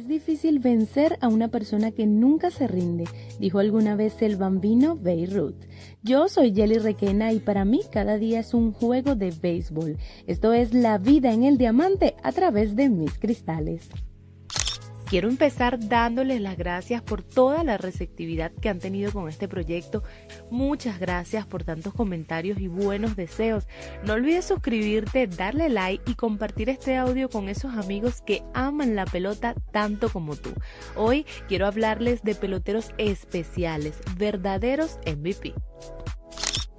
Es difícil vencer a una persona que nunca se rinde, dijo alguna vez el bambino Beirut. Yo soy Jelly Requena y para mí cada día es un juego de béisbol. Esto es la vida en el diamante a través de mis cristales. Quiero empezar dándoles las gracias por toda la receptividad que han tenido con este proyecto. Muchas gracias por tantos comentarios y buenos deseos. No olvides suscribirte, darle like y compartir este audio con esos amigos que aman la pelota tanto como tú. Hoy quiero hablarles de peloteros especiales, verdaderos MVP.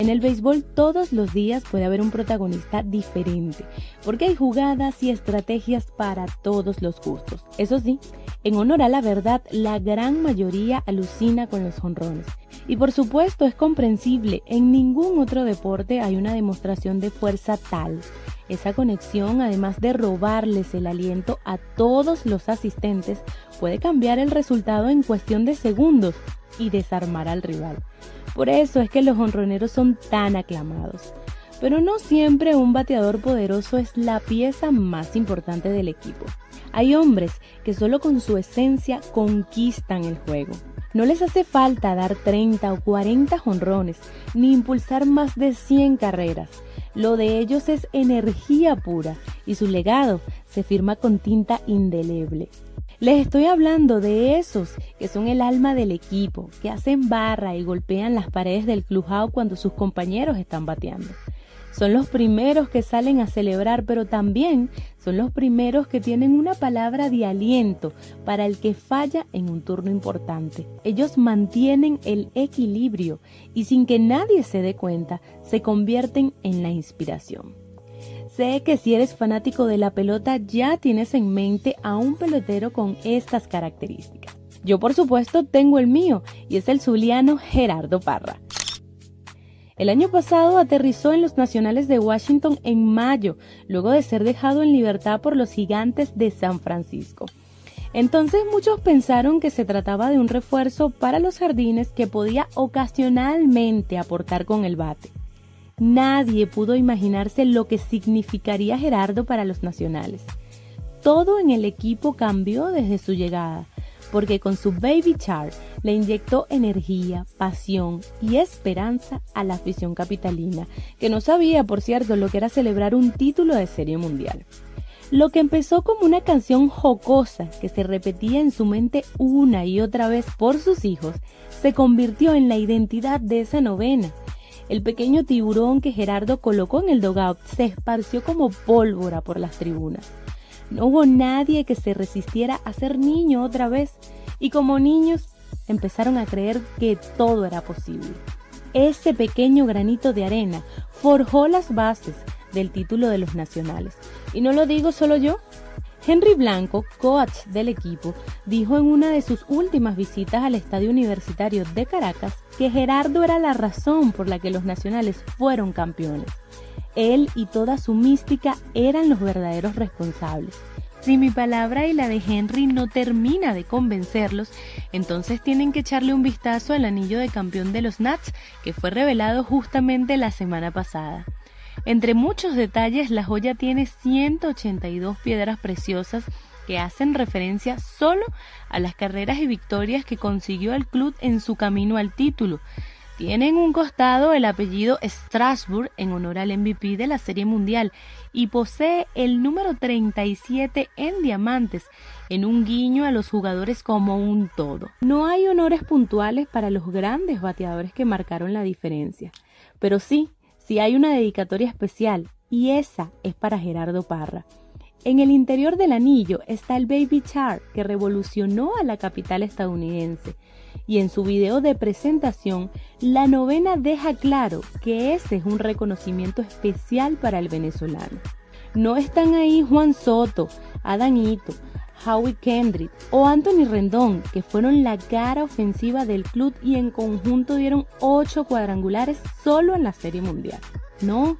En el béisbol todos los días puede haber un protagonista diferente, porque hay jugadas y estrategias para todos los gustos. Eso sí, en honor a la verdad, la gran mayoría alucina con los jonrones. Y por supuesto es comprensible, en ningún otro deporte hay una demostración de fuerza tal. Esa conexión, además de robarles el aliento a todos los asistentes, puede cambiar el resultado en cuestión de segundos y desarmar al rival. Por eso es que los honroneros son tan aclamados. Pero no siempre un bateador poderoso es la pieza más importante del equipo. Hay hombres que solo con su esencia conquistan el juego. No les hace falta dar 30 o 40 jonrones, ni impulsar más de 100 carreras. Lo de ellos es energía pura y su legado se firma con tinta indeleble. Les estoy hablando de esos que son el alma del equipo, que hacen barra y golpean las paredes del clubhouse cuando sus compañeros están bateando. Son los primeros que salen a celebrar, pero también son los primeros que tienen una palabra de aliento para el que falla en un turno importante. Ellos mantienen el equilibrio y sin que nadie se dé cuenta, se convierten en la inspiración. Sé que si eres fanático de la pelota ya tienes en mente a un pelotero con estas características. Yo por supuesto tengo el mío y es el zuliano Gerardo Parra. El año pasado aterrizó en los Nacionales de Washington en mayo, luego de ser dejado en libertad por los gigantes de San Francisco. Entonces muchos pensaron que se trataba de un refuerzo para los jardines que podía ocasionalmente aportar con el bate. Nadie pudo imaginarse lo que significaría Gerardo para los nacionales. Todo en el equipo cambió desde su llegada, porque con su Baby Char le inyectó energía, pasión y esperanza a la afición capitalina, que no sabía, por cierto, lo que era celebrar un título de serie mundial. Lo que empezó como una canción jocosa que se repetía en su mente una y otra vez por sus hijos, se convirtió en la identidad de esa novena el pequeño tiburón que Gerardo colocó en el dogout se esparció como pólvora por las tribunas. No hubo nadie que se resistiera a ser niño otra vez y como niños empezaron a creer que todo era posible. Ese pequeño granito de arena forjó las bases del título de los nacionales. Y no lo digo solo yo, Henry Blanco, coach del equipo, dijo en una de sus últimas visitas al Estadio Universitario de Caracas que Gerardo era la razón por la que los nacionales fueron campeones. Él y toda su mística eran los verdaderos responsables. Si mi palabra y la de Henry no termina de convencerlos, entonces tienen que echarle un vistazo al anillo de campeón de los Nats que fue revelado justamente la semana pasada. Entre muchos detalles, la joya tiene 182 piedras preciosas que hacen referencia solo a las carreras y victorias que consiguió el club en su camino al título. Tiene en un costado el apellido Strasbourg en honor al MVP de la Serie Mundial y posee el número 37 en diamantes, en un guiño a los jugadores como un todo. No hay honores puntuales para los grandes bateadores que marcaron la diferencia, pero sí si hay una dedicatoria especial, y esa es para Gerardo Parra. En el interior del anillo está el Baby Char que revolucionó a la capital estadounidense y en su video de presentación la novena deja claro que ese es un reconocimiento especial para el venezolano. No están ahí Juan Soto, Adanito, Howie Kendrick o Anthony Rendón, que fueron la cara ofensiva del club y en conjunto dieron 8 cuadrangulares solo en la Serie Mundial. No,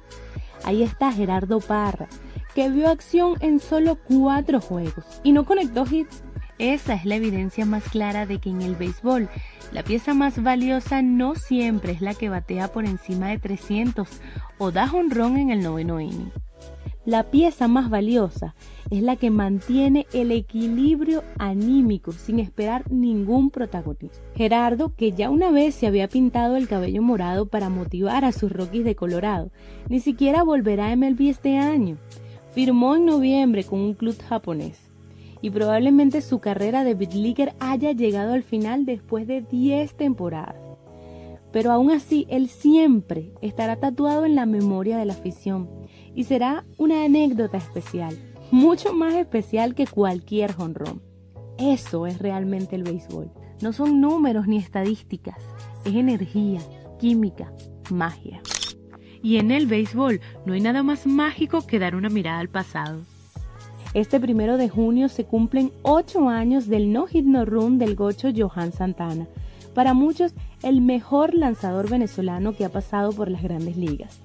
ahí está Gerardo Parra, que vio acción en solo 4 juegos y no conectó hits. Esa es la evidencia más clara de que en el béisbol la pieza más valiosa no siempre es la que batea por encima de 300 o da honrón en el noveno inning. La pieza más valiosa es la que mantiene el equilibrio anímico sin esperar ningún protagonismo. Gerardo, que ya una vez se había pintado el cabello morado para motivar a sus Rockies de Colorado, ni siquiera volverá a MLB este año. Firmó en noviembre con un club japonés y probablemente su carrera de Leaguer haya llegado al final después de 10 temporadas. Pero aún así, él siempre estará tatuado en la memoria de la afición y será una anécdota especial, mucho más especial que cualquier jonrón. Eso es realmente el béisbol. No son números ni estadísticas, es energía, química, magia. Y en el béisbol no hay nada más mágico que dar una mirada al pasado. Este primero de junio se cumplen ocho años del no hit no run del gocho Johan Santana, para muchos el mejor lanzador venezolano que ha pasado por las grandes ligas.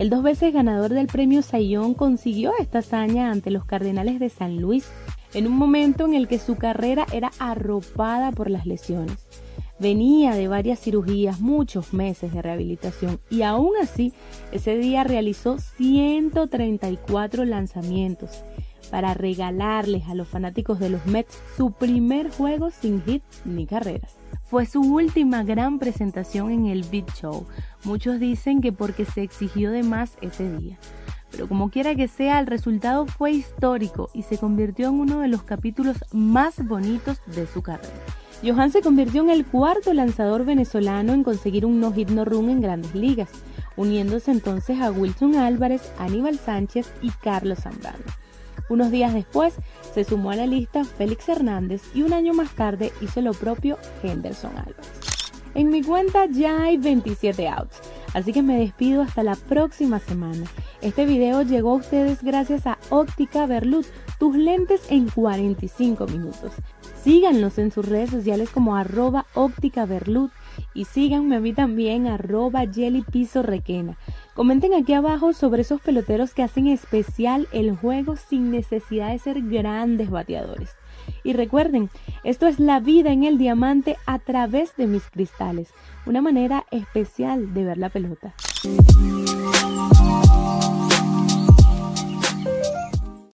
El dos veces ganador del premio Sayón consiguió esta hazaña ante los Cardenales de San Luis en un momento en el que su carrera era arropada por las lesiones. Venía de varias cirugías, muchos meses de rehabilitación y aún así ese día realizó 134 lanzamientos para regalarles a los fanáticos de los Mets su primer juego sin hits ni carreras. Fue su última gran presentación en el Beat Show. Muchos dicen que porque se exigió de más ese día. Pero como quiera que sea, el resultado fue histórico y se convirtió en uno de los capítulos más bonitos de su carrera. Johan se convirtió en el cuarto lanzador venezolano en conseguir un no-hit no-run en grandes ligas, uniéndose entonces a Wilson Álvarez, Aníbal Sánchez y Carlos Zambrano. Unos días después se sumó a la lista Félix Hernández y un año más tarde hizo lo propio Henderson Álvarez. En mi cuenta ya hay 27 outs, así que me despido hasta la próxima semana. Este video llegó a ustedes gracias a Óptica Berlut, tus lentes en 45 minutos. Síganlos en sus redes sociales como arroba óptica y síganme a mí también arroba requena. Comenten aquí abajo sobre esos peloteros que hacen especial el juego sin necesidad de ser grandes bateadores. Y recuerden, esto es la vida en el diamante a través de mis cristales, una manera especial de ver la pelota.